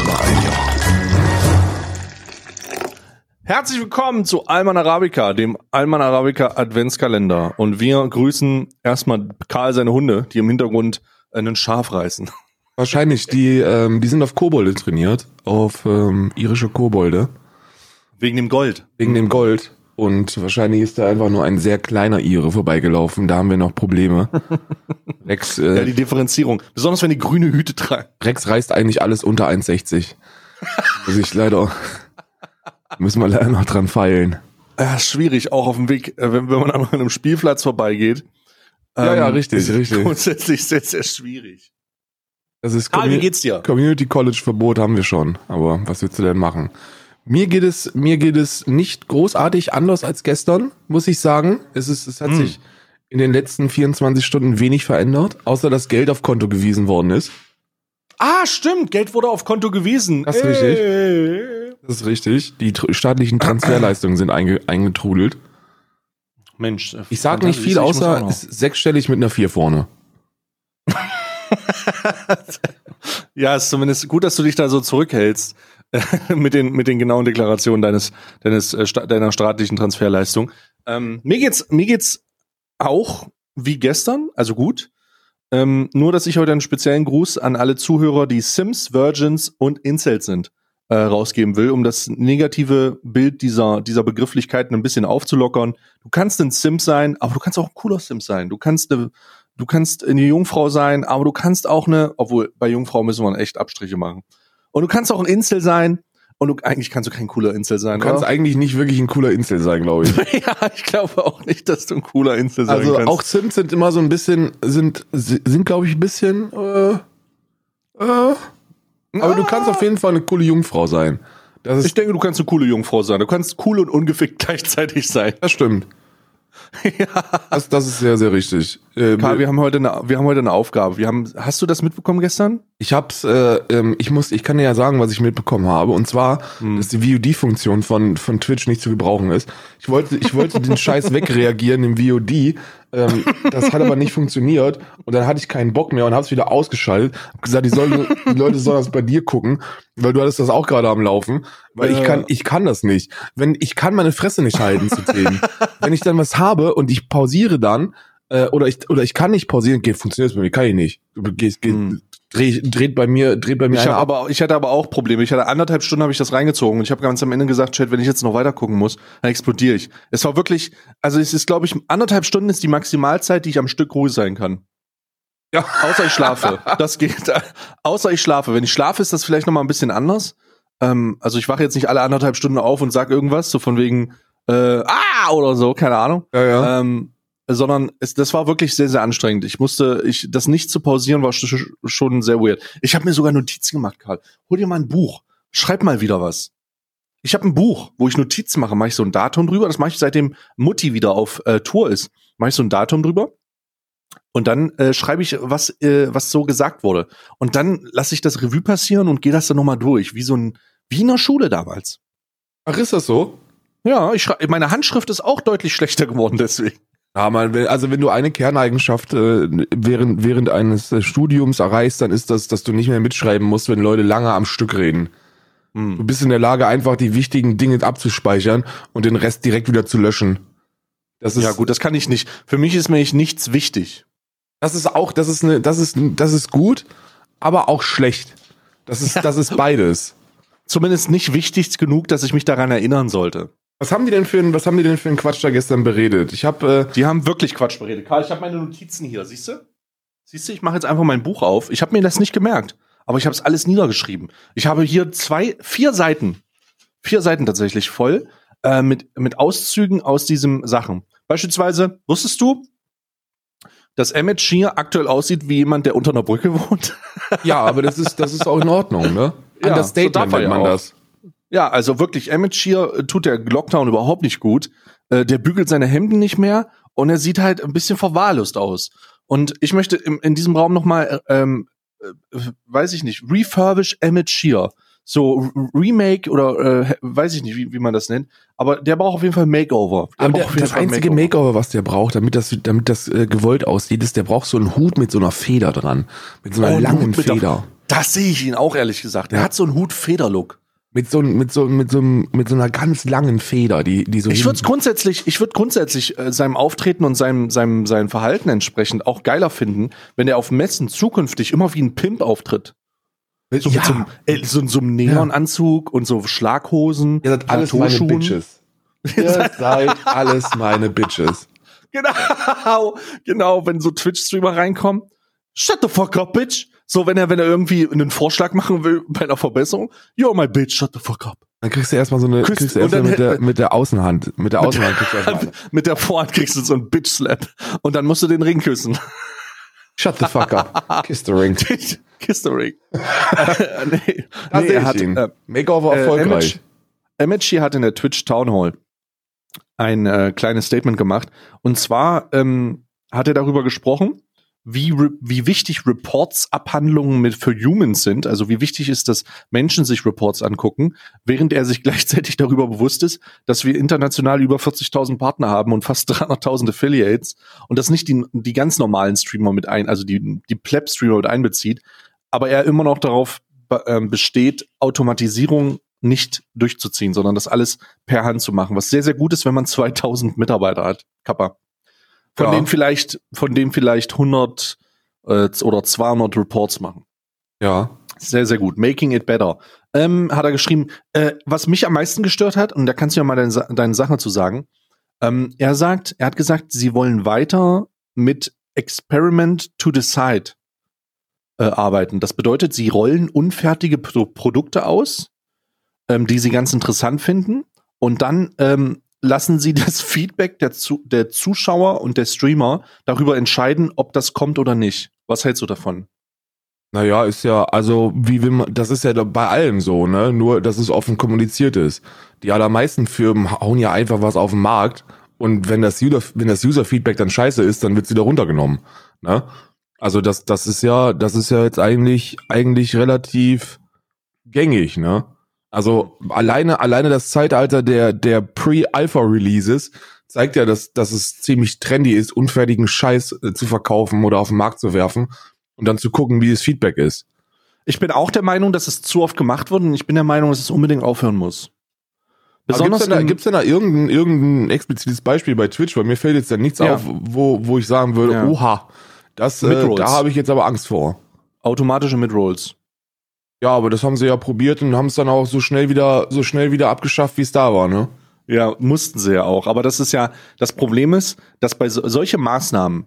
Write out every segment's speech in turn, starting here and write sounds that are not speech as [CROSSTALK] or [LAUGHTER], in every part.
rein hier. Herzlich willkommen zu Alman Arabica, dem Alman Arabica Adventskalender. Und wir grüßen erstmal Karl seine Hunde, die im Hintergrund einen Schaf reißen. Wahrscheinlich, die, ähm, die sind auf Kobolde trainiert, auf ähm, irische Kobolde, Wegen dem Gold. wegen dem Gold. Und wahrscheinlich ist da einfach nur ein sehr kleiner Ire vorbeigelaufen. Da haben wir noch Probleme. [LAUGHS] Rex, Ja, äh, die Differenzierung. Besonders wenn die grüne Hüte tragen. Rex reißt eigentlich alles unter 1,60. Muss ich leider, müssen wir leider noch dran feilen. Ja, schwierig, auch auf dem Weg, äh, wenn, wenn man an einem Spielplatz vorbeigeht. Ja, ja, Ähm, richtig, ist richtig. Grundsätzlich sehr, sehr schwierig. Das ist Karl, wie Commu- geht's dir? Community College Verbot haben wir schon. Aber was willst du denn machen? Mir geht es, mir geht es nicht großartig anders als gestern, muss ich sagen. Es ist, es hat Hm. sich in den letzten 24 Stunden wenig verändert, außer dass Geld auf Konto gewiesen worden ist. Ah, stimmt, Geld wurde auf Konto gewiesen. Das ist richtig. Äh. Das ist richtig. Die staatlichen Transferleistungen sind einge eingetrudelt. Mensch. äh, Ich sag nicht viel, außer sechsstellig mit einer vier vorne. [LAUGHS] Ja, ist zumindest gut, dass du dich da so zurückhältst [LAUGHS] mit den mit den genauen Deklarationen deines deines äh, deiner staatlichen Transferleistung. Ähm, mir geht's mir geht's auch wie gestern, also gut. Ähm, nur, dass ich heute einen speziellen Gruß an alle Zuhörer, die Sims, Virgins und Incels sind, äh, rausgeben will, um das negative Bild dieser dieser Begrifflichkeiten ein bisschen aufzulockern. Du kannst ein Sim sein, aber du kannst auch ein cooler Sim sein. Du kannst eine Du kannst eine Jungfrau sein, aber du kannst auch eine, obwohl bei Jungfrau müssen wir echt Abstriche machen. Und du kannst auch ein Insel sein. Und du, eigentlich kannst du kein cooler Insel sein. Du kannst oder? eigentlich nicht wirklich ein cooler Insel sein, glaube ich. [LAUGHS] ja, ich glaube auch nicht, dass du ein cooler Insel sein Also kannst. auch Sims sind immer so ein bisschen, sind, sind glaube ich ein bisschen, äh, äh, aber du kannst auf jeden Fall eine coole Jungfrau sein. Das ist, ich denke, du kannst eine coole Jungfrau sein. Du kannst cool und ungefickt [LAUGHS] gleichzeitig sein. das stimmt. [LAUGHS] ja. Das, das ist sehr, sehr richtig. Äh, Karl, wir haben heute eine, wir haben heute eine Aufgabe. Wir haben, hast du das mitbekommen gestern? ich hab's, äh, ähm, ich muss, ich kann dir ja sagen, was ich mitbekommen habe. Und zwar, Hm. dass die VOD-Funktion von, von Twitch nicht zu gebrauchen ist. Ich wollte, ich wollte den [LAUGHS] Scheiß wegreagieren im VOD. Ähm, das hat aber nicht funktioniert. Und dann hatte ich keinen Bock mehr und hab's wieder ausgeschaltet. Hab gesagt, die, sollen, die Leute sollen das bei dir gucken, weil du hattest das auch gerade am Laufen. Weil ich Ja. kann, ich kann das nicht. Wenn, ich kann meine Fresse nicht halten zu Themen. Wenn ich dann was habe und ich pausiere dann, äh, oder ich, oder ich kann nicht pausieren, geht, funktioniert bei mir, kann ich nicht. Du gehst, geht, Hm. Dreh, dreht bei mir, dreht bei mir Ich, hab ab. aber, ich hatte aber auch Probleme. Ich hatte anderthalb Stunden habe ich das reingezogen und ich habe ganz am Ende gesagt, Chat, wenn ich jetzt noch weiter gucken muss, dann explodiere ich. Es war wirklich, also es ist, glaube ich, anderthalb Stunden ist die Maximalzeit, die ich am Stück ruhig sein kann. Ja. Außer ich schlafe. [LAUGHS] Das geht. Außer ich schlafe. Wenn ich schlafe, ist das vielleicht noch mal ein bisschen anders. Ähm, also ich wache jetzt nicht alle anderthalb Stunden auf und sag irgendwas, so von wegen äh, ah oder so, keine Ahnung. Ja, ja. Ähm, sondern es, das war wirklich sehr, sehr anstrengend. Ich musste, ich, das nicht zu pausieren war sch schon sehr weird. Ich habe mir sogar Notizen gemacht, Karl. Hol dir mal ein Buch. Schreib mal wieder was. Ich habe ein Buch, wo ich Notizen mache, mache ich so ein Datum drüber. Das mache ich seitdem Mutti wieder auf äh, Tour ist. Mache ich so ein Datum drüber. Und dann äh, schreibe ich, was, äh, was so gesagt wurde. Und dann lasse ich das Revue passieren und gehe das dann nochmal durch, wie so ein, wie in der Schule damals. Ach, ist das so? Ja, ich schrei- meine Handschrift ist auch deutlich schlechter geworden deswegen. Ja, man, wenn- also wenn du eine Kerneigenschaft äh, während, während eines äh, Studiums erreichst, dann ist das, dass du nicht mehr mitschreiben musst, wenn Leute lange am Stück reden. Du Hm. bist in der Lage, einfach die wichtigen Dinge abzuspeichern und den Rest direkt wieder zu löschen. Das ist, Ja gut, das kann ich nicht. Für mich ist mir nichts wichtig. das ist auch, das ist eine, das ist, das ist gut, aber auch schlecht. Das ist, das ist beides. Zumindest nicht wichtig genug, dass ich mich daran erinnern sollte. Was haben die denn für ein, was haben die denn für einen Quatsch da gestern beredet? Ich habe, äh, Die haben wirklich Quatsch beredet. Karl, ich habe meine Notizen hier, siehst du? Siehst du, ich mache jetzt einfach mein Buch auf. Ich habe mir das nicht gemerkt, aber ich habe es alles niedergeschrieben. Ich habe hier zwei, vier Seiten, vier Seiten tatsächlich voll äh, mit mit Auszügen aus diesem Sachen. Beispielsweise wusstest du, dass Emmett Shear aktuell aussieht wie jemand, der unter einer Brücke wohnt? ja, aber das ist, das ist auch in Ordnung, ne? [LAUGHS] Ja, so Understatement darf er nennt ja man auch. das. Ja, also wirklich, Emmett Shear äh, tut der Lockdown überhaupt nicht gut. Äh, der bügelt seine Hemden nicht mehr und er sieht halt ein bisschen verwahrlost aus. Und ich möchte im, in diesem Raum noch mal, äh, ähm, äh, weiß ich nicht, refurbish Emmett Shear. So Remake oder äh, weiß ich nicht, wie, wie man das nennt. Aber der braucht auf jeden Fall Makeover. Der Aber der, das Fall einzige Makeover, was der braucht, damit das, damit das äh, gewollt aussieht, ist, der braucht so einen Hut mit so einer Feder dran. Mit so einer Oh, langen mit der- Feder. Das sehe ich ihn auch ehrlich gesagt. Er Ja. hat so einen Hut-Feder-Look. Mit so, mit so, mit so, mit so einer ganz langen Feder, die, die so. Ich würde grundsätzlich, ich würde grundsätzlich äh, seinem Auftreten und seinem, seinem, seinem Verhalten entsprechend auch geiler finden, wenn er auf Messen zukünftig immer wie ein Pimp auftritt. So ja, mit so einem, äh, so, so einem Neonanzug und so Schlaghosen, ihr seid alles meine. Bitches. [LAUGHS] Ihr seid alles meine Bitches. [LAUGHS] Genau, genau, wenn so Twitch-Streamer reinkommen. Shut the fuck up, bitch. So, wenn er, wenn er irgendwie einen Vorschlag machen will [LAUGHS] bei einer Verbesserung. You're my bitch, shut the fuck up. Dann kriegst du erstmal so eine, Küsst- kriegst du erstmal mit der, mit der Außenhand, mit der Außenhand kriegst du erstmal. Mit der Vorhand kriegst du so einen Bitch-Slap. Und dann musst du den Ring küssen. Shut the fuck up. [LAUGHS] Kiss the ring. [LAUGHS] Kiss the ring. äh, nee, Da nee, er hat, ihn. äh, Makeover äh, erfolgreich. Emmett hat in der Twitch Town Hall ein äh, kleines Statement gemacht. Und zwar ähm, hat er darüber gesprochen, wie, wie wichtig Reports-Abhandlungen mit für Humans sind, also wie wichtig ist, dass Menschen sich Reports angucken, während er sich [LAUGHS] gleichzeitig darüber bewusst ist, dass wir international über 40.000 Partner haben und fast 300.000 Affiliates und das nicht die, die ganz normalen Streamer mit ein, also die, die Pleb-Streamer mit einbezieht, aber er immer noch darauf ähm, besteht, Automatisierung nicht durchzuziehen, sondern das alles per Hand zu machen, was sehr, sehr gut ist, wenn man 2000 Mitarbeiter hat, Kappa. Von Ja. denen vielleicht, von denen vielleicht 100 äh, oder 200 Reports machen. Ja. Sehr, sehr gut. Making it better. Ähm, hat er geschrieben, äh, was mich am meisten gestört hat, und da kannst du ja mal deine, deine Sache zu sagen. Ähm, er sagt, er hat gesagt, sie wollen weiter mit Experiment to Decide äh, arbeiten. Das bedeutet, sie rollen unfertige Pro Produkte aus, ähm, die sie ganz interessant finden, und dann ähm, lassen sie das Feedback der, zu der Zuschauer und der Streamer darüber entscheiden, ob das kommt oder nicht. Was hältst du davon? Naja, ist ja, also, wie will man, das ist ja da bei allem so, ne? Nur, dass es offen kommuniziert ist. Die allermeisten Firmen hauen ja einfach was auf den Markt und wenn das User, wenn User-Feedback dann scheiße ist, dann wird's wieder runtergenommen, ne? Also, das, das ist ja, das ist ja jetzt eigentlich, eigentlich relativ gängig, ne? Also, alleine, alleine das Zeitalter der, der Pre-Alpha-Releases zeigt ja, dass, dass es ziemlich trendy ist, unfertigen Scheiß äh, zu verkaufen oder auf den Markt zu werfen und dann zu gucken, wie das Feedback ist. Ich bin auch der Meinung, dass es zu oft gemacht wird und ich bin der Meinung, dass es unbedingt aufhören muss. Gibt's Besonders denn, da, gibt's denn da irgendein, irgendein explizites Beispiel bei Twitch? Weil mir fällt jetzt da nichts Ja. auf, wo, wo ich sagen würde, Ja. oha, das, äh, da habe ich jetzt aber Angst vor. automatische Midrolls. Ja, aber das haben sie ja probiert und haben es dann auch so schnell wieder, so schnell wieder abgeschafft, wie es da war, ne? Ja, mussten sie ja auch. Aber das ist ja, das Problem ist, dass bei so, solche Maßnahmen,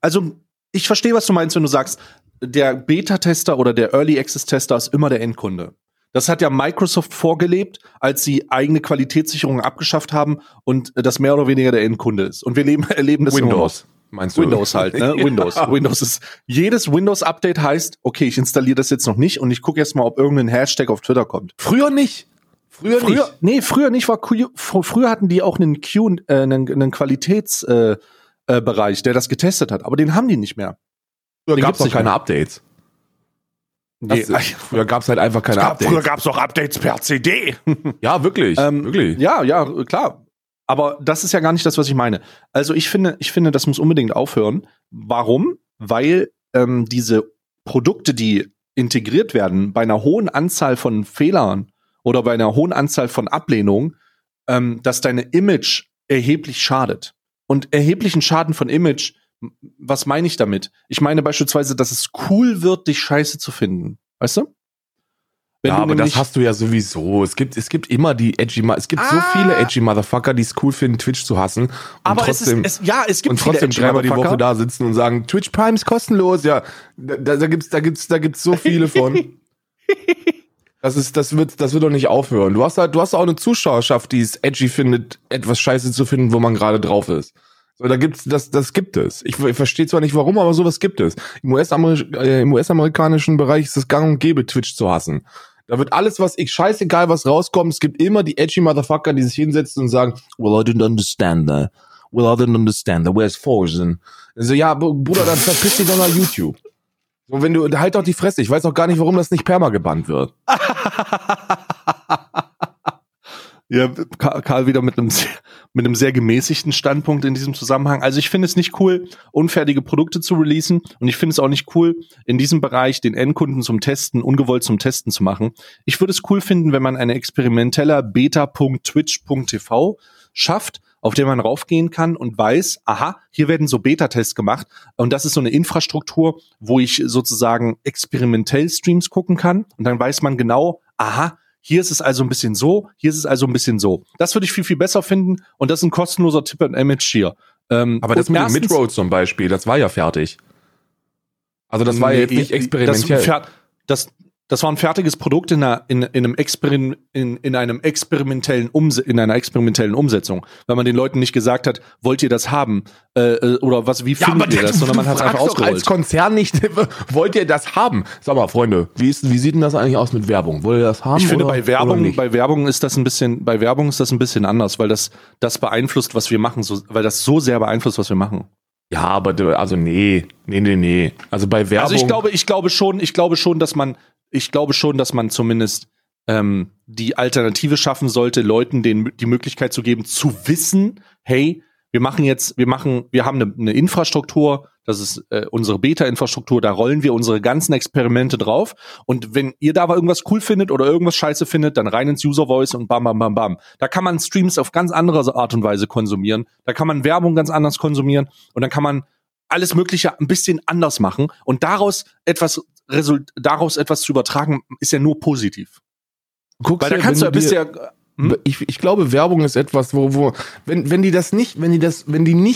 also ich verstehe, was du meinst, wenn du sagst, der Beta-Tester oder der Early Access-Tester ist immer der Endkunde. Das hat ja Microsoft vorgelebt, als sie eigene Qualitätssicherung abgeschafft haben und das mehr oder weniger der Endkunde ist. Und wir leben, [LAUGHS] erleben das. Windows, meinst du? Windows halt, ne? [LAUGHS] Windows. Windows ist, jedes Windows-Update heißt, okay, ich installiere das jetzt noch nicht und ich gucke erst mal, ob irgendein Hashtag auf Twitter kommt. Früher nicht. Früher, Früher, nicht. nee, früher nicht war Q, früher hatten die auch einen Q, äh, einen, einen Qualitätsbereich, äh, Bereich, der das getestet hat, aber den haben die nicht mehr. Früher gab es nicht keine mehr. Updates. Nee, Das, [LAUGHS] früher gab es halt einfach keine gab, früher Updates. gab's auch Updates per CD. Ja, wirklich. Ähm, wirklich. Ja, ja, klar. Aber das ist ja gar nicht das, was ich meine. Also ich finde, ich finde, das muss unbedingt aufhören. Warum? Weil ähm, diese Produkte, die integriert werden, bei einer hohen Anzahl von Fehlern oder bei einer hohen Anzahl von Ablehnungen, ähm, dass deine Image erheblich schadet. Und erheblichen Schaden von Image, was meine ich damit? Ich meine beispielsweise, dass es cool wird, dich scheiße zu finden. Weißt du? Wenn ja, aber das hast du ja sowieso. Es gibt, es gibt immer die edgy, es gibt so Ah. viele edgy Motherfucker, die es cool finden, Twitch zu hassen. Und aber trotzdem, es ist, es, ja, es gibt und trotzdem dreimal die. Woche da sitzen und sagen, Twitch Prime ist kostenlos. Ja, da, da gibt's, da gibt's, da gibt's so viele von. [LAUGHS] Das ist, das wird, das wird doch nicht aufhören. Du hast halt, du hast auch eine Zuschauerschaft, die es edgy findet, etwas Scheiße zu finden, wo man gerade drauf ist. So, da gibt's, das, das gibt es. Ich, ich verstehe zwar nicht warum, aber sowas gibt es. Im äh, im US-amerikanischen Bereich ist es gang und gäbe, Twitch zu hassen. Da wird alles, was ich, scheißegal, was rauskommt, es gibt immer die edgy Motherfucker, die sich hinsetzen und sagen, well, I didn't understand that. Well, I didn't understand that. Where's Forsen? Also, ja, Br- Bruder, dann verpiss dich doch nach YouTube. So, wenn du, halt doch die Fresse. Ich weiß auch gar nicht, warum das nicht perma gebannt wird. [LAUGHS] Ja, Karl wieder mit einem, sehr, mit einem sehr gemäßigten Standpunkt in diesem Zusammenhang. Also ich finde es nicht cool, unfertige Produkte zu releasen und ich finde es auch nicht cool, in diesem Bereich den Endkunden zum Testen, ungewollt zum Testen zu machen. Ich würde es cool finden, wenn man eine experimenteller beta.twitch.tv schafft, auf der man raufgehen kann und weiß, aha, hier werden so Beta-Tests gemacht und das ist so eine Infrastruktur, wo ich sozusagen experimentell Streams gucken kann und dann weiß man genau, aha, hier ist es also ein bisschen so, hier ist es also ein bisschen so. Das würde ich viel, viel besser finden und das ist ein kostenloser Tipp an Image hier. Ähm, Aber das mit dem Midroad zum Beispiel, das war ja fertig. Also das war nee, jetzt nicht experimentell. Das, das, das war ein fertiges Produkt in, einer, in, in, einem, Experim, in, in, einem experimentellen Umse in einer experimentellen Umsetzung, weil man den Leuten nicht gesagt hat, wollt ihr das haben äh, äh oder was? Wie ja, findet ihr das? Sondern man hat einfach ausgerollt. als Konzern nicht, [LAUGHS] wollt ihr das haben? Sag mal, Freunde, wie, ist, wie sieht denn das eigentlich aus mit Werbung? Wollt ihr das haben? Ich finde, oder, bei Werbung, bei Werbung ist das ein bisschen, bei Werbung ist das ein bisschen anders, weil das das beeinflusst, was wir machen, so, weil das so sehr beeinflusst, was wir machen. Ja, aber also nee, nee, nee, nee. Also bei Werbung. Also ich glaube, ich glaube schon, ich glaube schon, dass man ich glaube schon, dass man zumindest ähm, die Alternative schaffen sollte, Leuten den, die Möglichkeit zu geben, zu wissen, hey, wir machen jetzt, wir machen, wir haben eine, eine Infrastruktur, das ist äh, unsere Beta-Infrastruktur, da rollen wir unsere ganzen Experimente drauf. Und wenn ihr da aber irgendwas cool findet oder irgendwas scheiße findet, dann rein ins User Voice und bam, bam, bam, bam. Da kann man Streams auf ganz andere Art und Weise konsumieren. Da kann man Werbung ganz anders konsumieren und dann kann man alles Mögliche ein bisschen anders machen und daraus etwas Result daraus etwas zu übertragen, ist ja nur positiv. Guckst Weil da kannst du, du bist ja hm? Ich, ich glaube, Werbung ist etwas, wo, wo, wenn, wenn die das nicht, wenn die das, wenn die nicht